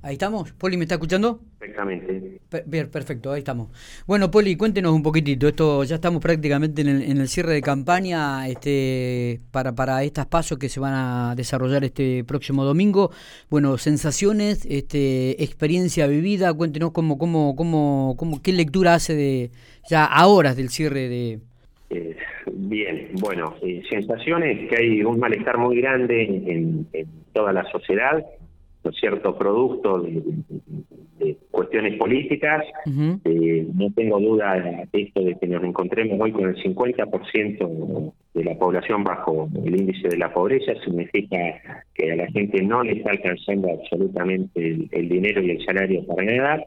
Ahí estamos. Poli, ¿me está escuchando? Perfectamente. Bien, perfecto, ahí estamos. Bueno, Poli, cuéntenos un poquitito. Esto ya estamos prácticamente en el, cierre de campaña este, para, para estas pasos que se van a desarrollar este próximo domingo. Bueno, sensaciones, este, experiencia vivida. Cuéntenos cómo, cómo, cómo, cómo, qué lectura hace de ya a horas del cierre de. Eh, bien, bueno, eh, sensaciones que hay un malestar muy grande en toda la sociedad ¿no es cierto?, producto de, cuestiones políticas. Eh, no tengo duda de esto de que nos encontremos hoy con el 50% de la población bajo el índice de la pobreza, significa que a la gente no le está alcanzando absolutamente el, dinero y el salario para ganar.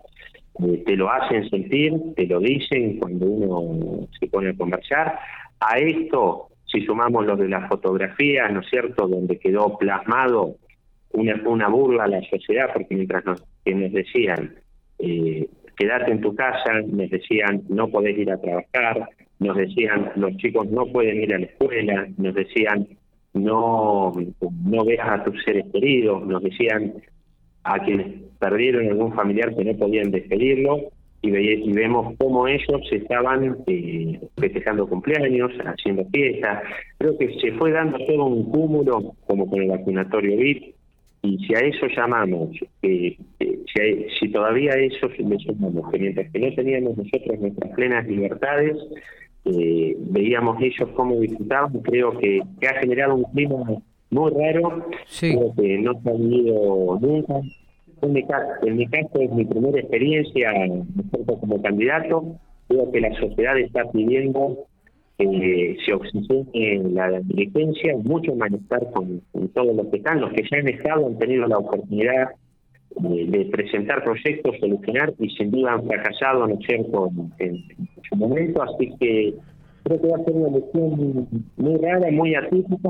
Eh, te lo hacen sentir, te lo dicen cuando uno se pone a conversar. A esto, si sumamos lo de las fotografías, ¿no es cierto?, donde quedó plasmado una, una burla a la sociedad, porque mientras nos, que nos decían, eh, en tu casa, nos decían, no podés ir a trabajar, nos decían, los chicos no pueden ir a la escuela, nos decían, no, no veas a tus seres queridos, nos decían a quienes perdieron algún familiar que no podían despedirlo, y, y vemos cómo ellos estaban eh, festejando cumpleaños, haciendo fiestas. Creo que se fue dando todo un cúmulo, como con el vacunatorio VIP, y si a eso llamamos, eh, eh, si, si todavía a eso le sumamos que mientras que no teníamos nosotros nuestras plenas libertades, eh, veíamos ellos cómo disfrutaban, creo que, que, ha generado un clima muy raro, creo que no se ha vivido nunca. En mi, caso, en mi caso es mi primera experiencia como candidato, creo que la sociedad está pidiendo eh, se oxigene la diligencia, mucho malestar con, todos los que están, los que ya han estado han tenido la oportunidad de, presentar proyectos, solucionar y sin duda han fracasado, ¿no cierto?, en, su momento, así que creo que va a ser una elección muy rara, muy atípica.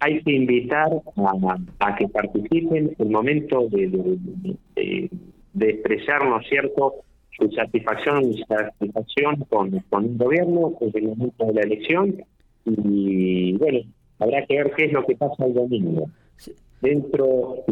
Hay que invitar a, que participen el momento de, de, de expresar, ¿no es cierto?, su satisfacción y satisfacción con, con un gobierno desde el momento de la elección y bueno, habrá que ver qué es lo que pasa el domingo. Dentro,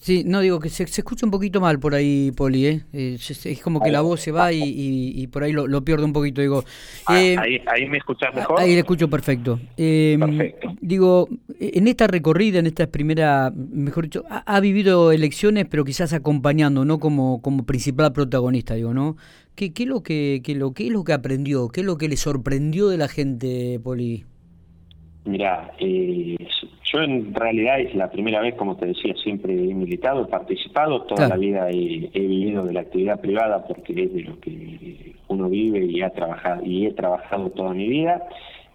Sí, no digo que se, escucha un poquito mal por ahí, Poli, ¿eh? es, como que la voz se va y, y, por ahí lo, lo, pierdo un poquito. Digo, ah, eh, ahí, me escuchas mejor. Ahí le escucho perfecto. Eh, perfecto. Digo, en esta recorrida, en esta primera, mejor dicho, ha, vivido elecciones, pero quizás acompañando, no como, como principal protagonista, digo, ¿no? ¿Qué, qué, lo que, qué, lo, ¿Qué es lo que aprendió? ¿Qué es lo que le sorprendió de la gente, Poli? Mira, eh, yo en realidad es la primera vez, como te decía, siempre he militado, he participado, toda la vida he, vivido de la actividad privada porque es de lo que uno vive y ha trabajado y he trabajado toda mi vida.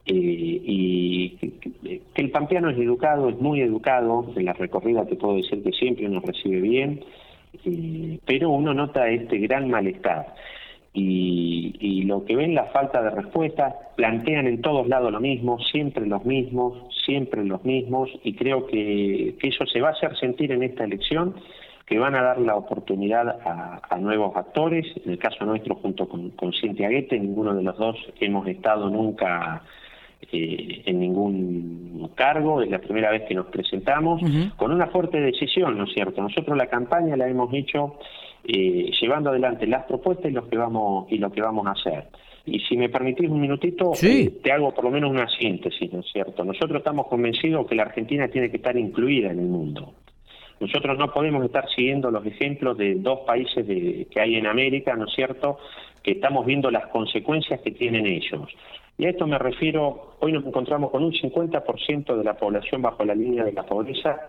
Eh, y que, el pampeano es educado, es muy educado, en la recorrida te puedo decir que siempre nos recibe bien, eh, pero uno nota este gran malestar y, lo que ven la falta de respuesta, plantean en todos lados lo mismo, siempre los mismos, siempre los mismos, y creo que, eso se va a hacer sentir en esta elección, que van a dar la oportunidad a, nuevos actores, en el caso nuestro junto con, con Cintia Guete, ninguno de los dos hemos estado nunca eh, en ningún cargo, es la primera vez que nos presentamos, con una fuerte decisión, ¿no es cierto? Nosotros la campaña la hemos hecho eh, llevando adelante las propuestas y lo que vamos y lo que vamos a hacer. Y si me permitís un minutito, eh, te hago por lo menos una síntesis, ¿no es cierto? Nosotros estamos convencidos que la Argentina tiene que estar incluida en el mundo. Nosotros no podemos estar siguiendo los ejemplos de dos países de, que hay en América, ¿no es cierto?, que estamos viendo las consecuencias que tienen ellos. Y a esto me refiero, hoy nos encontramos con un 50% de la población bajo la línea de la pobreza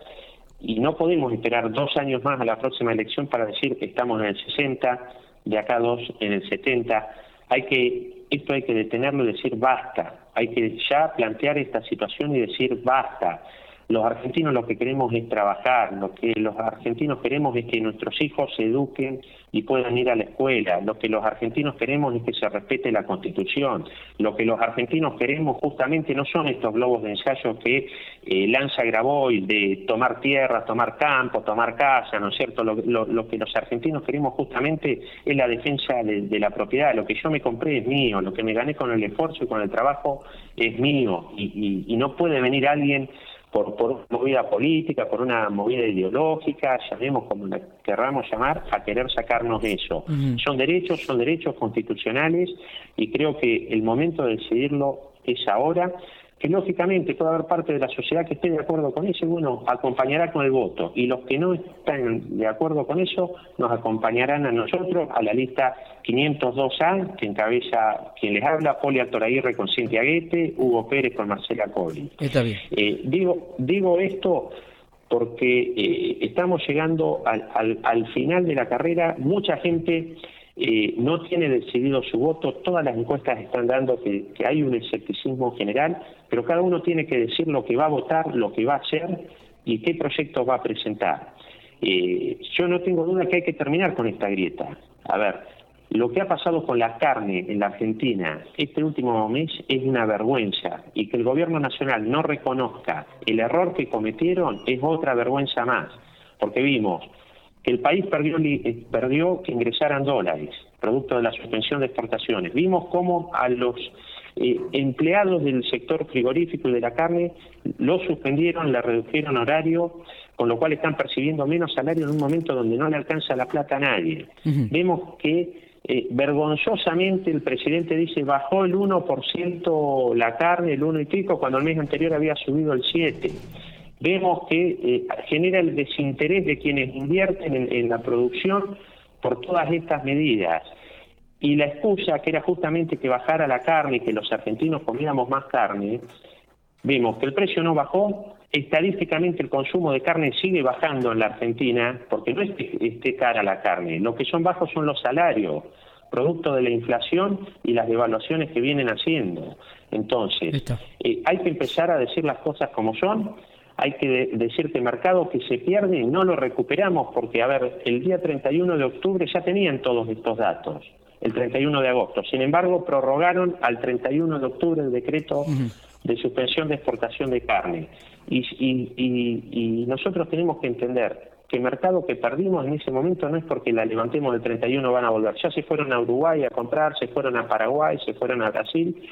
y no podemos esperar dos años más a la próxima elección para decir que estamos en el 60, de acá dos en el 70. Hay que, esto hay que detenerlo y decir basta. Hay que ya plantear esta situación y decir basta. Los argentinos lo que queremos es trabajar, lo que los argentinos queremos es que nuestros hijos se eduquen y puedan ir a la escuela, lo que los argentinos queremos es que se respete la Constitución, lo que los argentinos queremos justamente no son estos globos de ensayo que eh, lanza Graboy de tomar tierra, tomar campo, tomar casa, ¿no es cierto? Lo, que los argentinos queremos justamente es la defensa de, la propiedad, lo que yo me compré es mío, lo que me gané con el esfuerzo y con el trabajo es mío. Y no puede venir alguien por, por una movida política, por una movida ideológica, llamemos como la querramos llamar, a querer sacarnos eso. Son derechos, son derechos constitucionales y creo que el momento de decidirlo es ahora que lógicamente puede haber parte de la sociedad que esté de acuerdo con eso y bueno, acompañará con el voto. Y los que no están de acuerdo con eso nos acompañarán a nosotros a la lista 502A, que encabeza quien les habla, Poli Altoraguirre con Cintia Guete, Hugo Pérez con Marcela Colli. Está bien. Eh, digo, digo esto porque eh, estamos llegando al, al, al final de la carrera, mucha gente eh, no tiene decidido su voto, todas las encuestas están dando que, hay un escepticismo general, pero cada uno tiene que decir lo que va a votar, lo que va a hacer y qué proyectos va a presentar. Eh, yo no tengo duda que hay que terminar con esta grieta. A ver, lo que ha pasado con la carne en la Argentina este último mes es una vergüenza y que el gobierno nacional no reconozca el error que cometieron es otra vergüenza más, porque vimos el país perdió, eh, perdió que ingresaran dólares, producto de la suspensión de exportaciones. Vimos cómo a los eh, empleados del sector frigorífico y de la carne lo suspendieron, le redujeron horario, con lo cual están percibiendo menos salario en un momento donde no le alcanza la plata a nadie. Vemos que eh, vergonzosamente el presidente dice bajó el 1% la carne, el 1 y pico, cuando el mes anterior había subido el 7% vemos que eh, genera el desinterés de quienes invierten en, la producción por todas estas medidas. Y la excusa, que era justamente que bajara la carne y que los argentinos comiéramos más carne, vemos que el precio no bajó, estadísticamente el consumo de carne sigue bajando en la Argentina, porque no es que esté cara la carne, lo que son bajos son los salarios, producto de la inflación y las devaluaciones que vienen haciendo. Entonces, eh, hay que empezar a decir las cosas como son hay que decir que el mercado que se pierde no lo recuperamos porque, a ver, el día 31 de octubre ya tenían todos estos datos, el 31 de agosto. Sin embargo, prorrogaron al 31 de octubre el decreto de suspensión de exportación de carne. Y, y, nosotros tenemos que entender que el mercado que perdimos en ese momento no es porque la levantemos del 31 van a volver. Ya se fueron a Uruguay a comprar, se fueron a Paraguay, se fueron a Brasil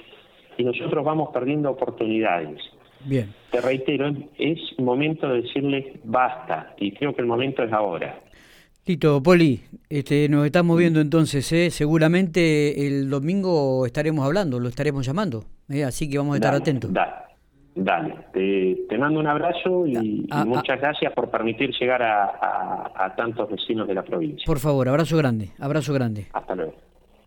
y nosotros vamos perdiendo oportunidades. Bien. Te reitero, es momento de decirle basta y creo que el momento es ahora. Tito, Poli, este, nos estamos viendo entonces, ¿eh? seguramente el domingo estaremos hablando, lo estaremos llamando, ¿eh? así que vamos a estar atentos. Dale, Te, mando un abrazo y, ah, ah. muchas gracias por permitir llegar a, a tantos vecinos de la provincia. Por favor, abrazo grande, abrazo grande. Hasta luego.